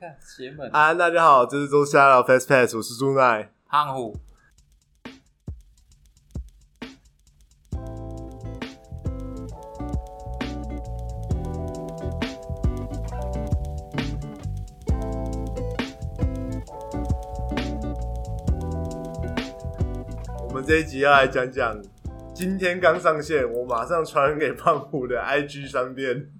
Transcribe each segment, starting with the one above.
看邪门安，大家好，这是周瞎聊 Fast Pass，我是朱奈。胖虎，我们这一集要来讲讲，今天刚上线，我马上传给胖虎的 IG 商店。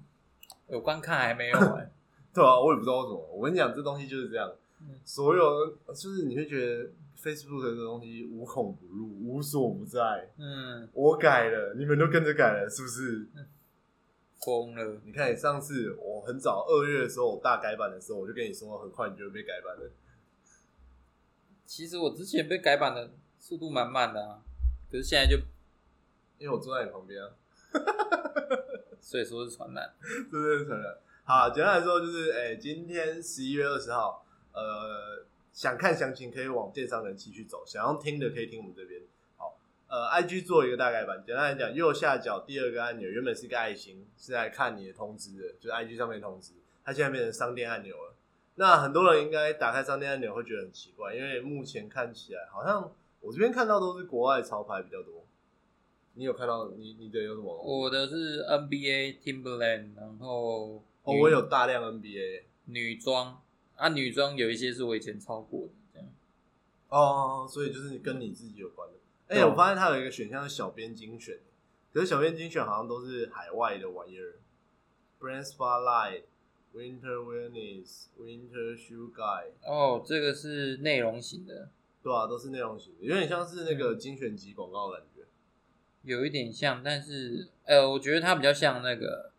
有观看还没有哎、对啊，我也不知道为什么。我跟你讲，这东西就是这样嗯，所有就是你会觉得 Facebook 这个东西无孔不入、无所不在。嗯，我改了，你们都跟着改了，是不是？疯了，你看，你上次我很早二月的时候，我大改版的时候，我就跟你说，很快你就会被改版了。其实我之前被改版的速度蛮慢的啊，可是现在就因为我坐在你旁边啊，所以说是传染。真的是承认。好，简单来说就是，哎、今天十一月二十号，呃，想看详情可以往电商人气去走，想要听的可以听我们这边。好，呃，IG 做一个大概版，简单来讲，右下角第二个按钮原本是一个爱心，是来看你的通知的，就是 IG 上面通知，它现在变成商店按钮了。那很多人应该打开商店按钮会觉得很奇怪，因为目前看起来好像我这边看到都是国外潮牌比较多。你有看到你你的有什么？我的是 NBA Timberland，然后我有大量 NBA 女装。啊，女装有一些是我以前超过的，这样。哦，所以就是跟你自己有关的。哎、我发现它有一个选项是小编精选，可是小编精选好像都是海外的玩意儿，Brand Spotlight、Winter Wellness、Winter Shoe Guide，哦，这个是内容型的，对啊，都是内容型的，有点像是那个精选集广告的感觉。有一点像，但是呃，我觉得它比较像那个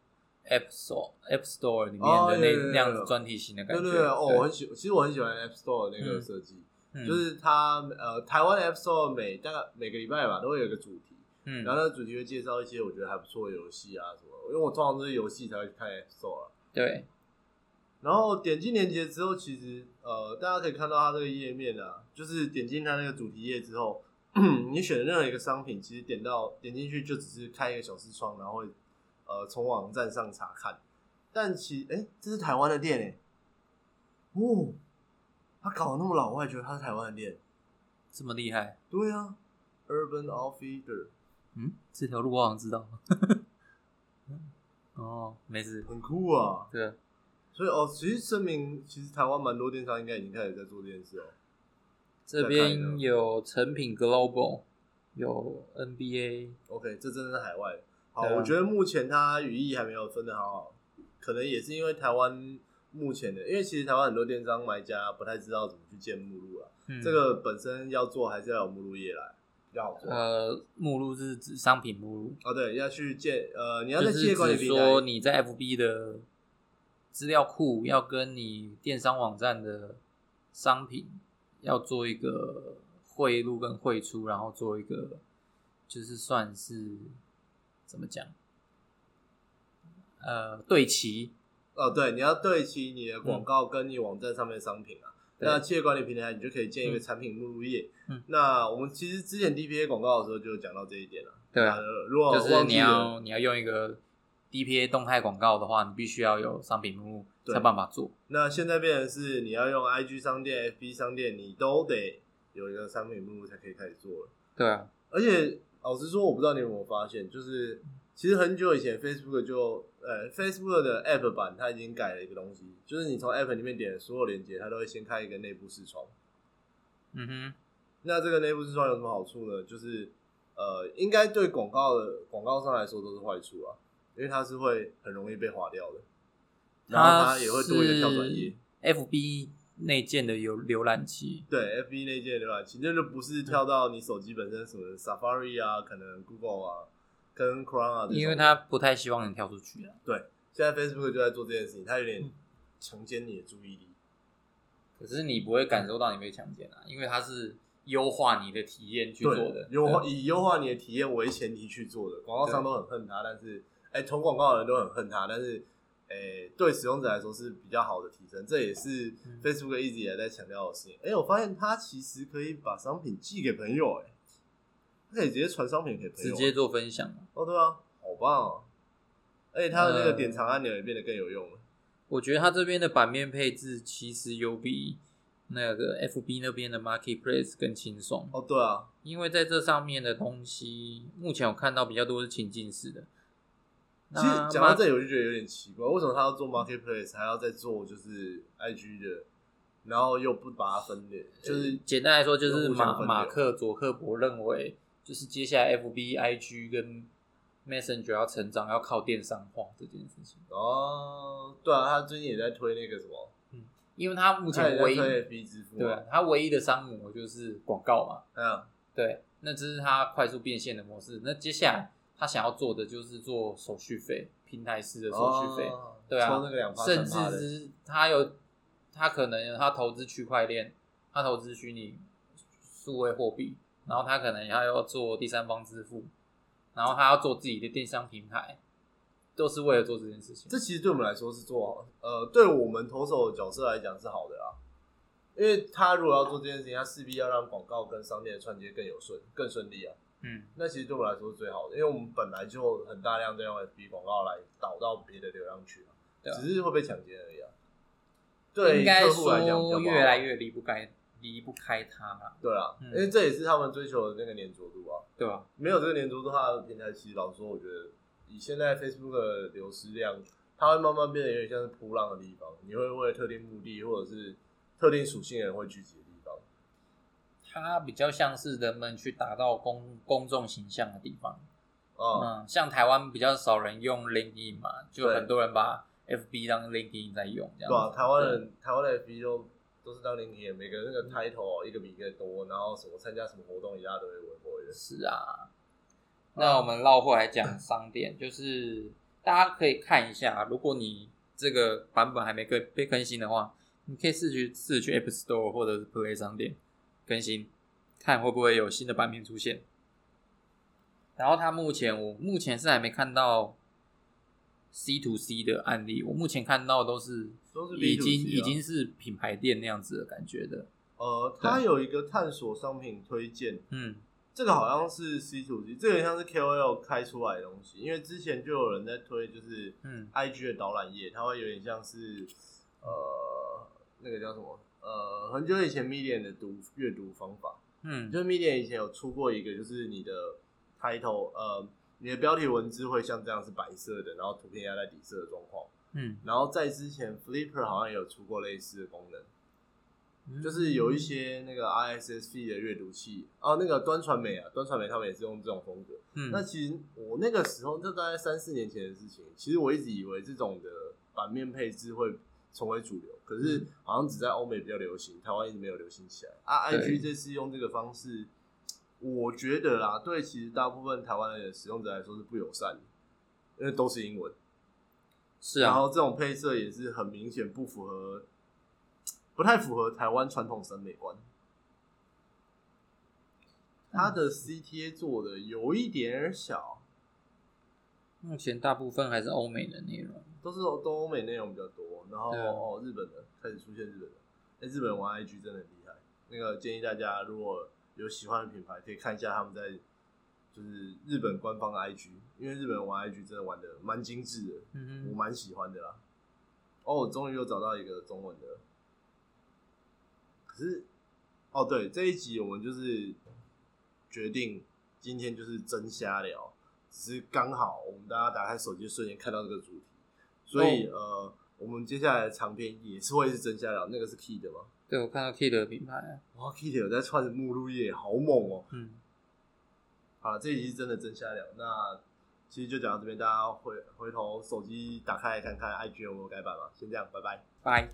App Store App Store 里面的那、那样子专题型的感觉。对对对，哦，我很喜，其实我很喜欢 App Store 的那个嗯。设计，嗯。就是它呃，台湾 App Store 每大概每个礼拜吧都会有一个主题，嗯。然后那个主题会介绍一些我觉得还不错的游戏啊什么，因为我通常都是游戏才会去看 App Store 啊。对，然后点进链接之后，其实呃，大家可以看到它这个页面啊，就是点进它那个主题页之后，你选的任何一个商品，其实点到点进去就只是开一个小视窗，然后会呃从网站上查看。但其哎，这是台湾的店哎，哦，他搞得那么老，我还觉得他是台湾的店。这么厉害，对啊，Urban Outfitter 嗯，这条路我好像知道。哦，没事，很酷啊。对啊，所以哦，其实声明，其实台湾蛮多电商应该已经开始在做这件事哦。这边有成品 Global，有 NBA，OK，这真的是海外的。好，我觉得目前它语义还没有分的好好，可能也是因为台湾目前的，因为其实台湾很多电商买家不太知道怎么去建目录啊。嗯，这个本身要做还是要有目录页来，要好做。呃目录是指商品目录，哦，对，要去建呃，你要就是在企业管理指平台说你在 FB 的资料库要跟你电商网站的商品要做一个汇入跟汇出，然后做一个就是算是怎么讲，呃，对齐，哦，对，你要对齐你的广告跟你网站上面的商品啊。嗯那企业管理平台你就可以建一个嗯产品目录页。嗯那我们其实之前 DPA 广告的时候就讲到这一点了。对啊呃如果就是你要你要用一个 DPA 动态广告的话，你必须要有商品目录才有办法做。那现在变成是你要用 IG 商店、FB 商店，你都得有一个商品目录才可以开始做了。对啊，而且老实说，我不知道你有没有发现，就是其实很久以前 Facebook 就呃 Facebook 的 App 版它已经改了一个东西，就是你从 App 里面点所有链接，它都会先开一个内部视窗。嗯哼，那这个内部视窗有什么好处呢？就是呃，应该对广告的广告上来说都是坏处啊，因为它是会很容易被划掉的，然后它也会多一个跳转页。FB 内建的有浏览器，对，FB 内建浏览器，那就不是跳到你手机本身什么 Safari 啊，可能 Google 啊，跟 Chrome 啊，因为他不太希望你跳出去啊。对，现在 Facebook 就在做这件事情，它有点嗯。强奸你的注意力。可是你不会感受到你被强奸啊，因为它是优化你的体验去做的，优化以优化你的体验为前提去做的，广告商都很恨它，但是哎，投广告的人都很恨它，但是哎，对使用者来说是比较好的提升，这也是嗯 Facebook 一直以来在强调的事情。哎，我发现它其实可以把商品寄给朋友，哎，它可以直接传商品给朋友，直接做分享。哦，对啊，好棒哦！而且它的那个呃典藏按钮也变得更有用了。我觉得它这边的版面配置其实有比那个 FB 那边的 Marketplace 更轻松。哦，对啊，因为在这上面的东西，目前我看到比较多是情境式的。其实讲到这里，我就觉得有点奇怪，为什么他要做 Marketplace，还要再做就是 IG 的，然后又不把它分裂？就是简单来说，就是马马克佐克伯认为，就是接下来 FB、IG 跟 Messenger 要成长，要靠电商化这件事情。哦，对啊，他最近也在推那个什么，嗯，因为他目前唯一支付，对，他唯一的商模就是广告嘛，嗯，对，那这是他快速变现的模式。那接下来。他想要做的就是做手续费平台式的手续费，对啊，甚至是他有他可能他投资区块链，他投资虚拟数位货币，然后他可能还要做第三方支付，然后他要做自己的电商平台，都是为了做这件事情。这其实对我们来说是做好，呃，对我们投手的角色来讲是好的啦，因为他如果要做这件事情，他势必要让广告跟商店的串接更有顺更顺利啊。嗯，那其实对我来说是最好的，因为我们本来就很大量在用 FB 广告来导到别的流量去嘛，只是会被抢劫而已啊。对，应该说越来越离不开离不开它了。对啊，因为这也是他们追求的那个粘着度啊，对吧？没有这个粘着度，的话平台其实老实说，我觉得以现在 Facebook 的流失量，它会慢慢变得有点像是扑浪的地方，你会为特定目的或者是特定属性的人会聚集。它比较像是人们去打造公公众形象的地方，嗯，像台湾比较少人用 LinkedIn 嘛，就很多人把 FB 当 LinkedIn 在用，这样。对啊，台湾人台湾的 FB 都都是当 LinkedIn，每个那个 title 一个比一个多，然后什么参加什么活动一大堆微博的。是啊，那我们绕回来讲商店，就是大家可以看一下，如果你这个版本还没更被更新的话，你可以试去试去 App Store 或者是 Play 商店。更新，看会不会有新的版面出现。然后它目前我目前是还没看到 C to C 的案例，我目前看到都是都是已经已经是品牌店那样子的感觉的。呃，它有一个探索商品推荐，嗯，这个好像是 C to C，这个像是 KOL 开出来的东西，因为之前就有人在推，就是嗯，IG 的导览页，它会有点像是呃，那个叫什么？呃，很久以前 Medium 的读阅读方法，嗯，就是 Medium 以前有出过一个，就是你的 title，呃，你的标题文字会像这样是白色的，然后图片压在底色的状况，嗯，然后在之前 Flipper 好像也有出过类似的功能，就是有一些那个 ISSP 的阅读器，哦，那个端传媒啊，端传媒他们也是用这种风格，嗯，那其实我那个时候，就大概三四年前的事情，其实我一直以为这种的版面配置会。成为主流，可是好像只在欧美比较流行，台湾一直没有流行起来。啊，IG 这次用这个方式，我觉得啦，对其实大部分台湾的使用者来说是不友善的，因为都是英文。是啊，然后这种配色也是很明显不符合，不太符合台湾传统审美观。它的 CTA 做的有一点小。目前大部分还是欧美的内容，都是都欧美内容比较多。然后哦，日本的开始出现日本的，哎，日本玩 IG 真的很厉害。那个建议大家如果有喜欢的品牌，可以看一下他们在就是日本官方的 IG，因为日本玩 IG 真的玩的蛮精致的，嗯我蛮喜欢的啦。哦，我终于又找到一个中文的，可是哦，对，这一集我们就是决定今天就是真瞎聊。只是刚好我们大家打开手机瞬间看到这个主题，所以呃，我们接下来的长篇也是会是真下聊，那个是 Key 的吗？对，我看到 Key 的品牌，哇，Key 有在串目录页，好猛哦！嗯，好了，这一集是真的真下聊，那其实就讲到这边，大家回回头手机打开来看看，IG 有没有改版嘛？先这样，拜拜，拜。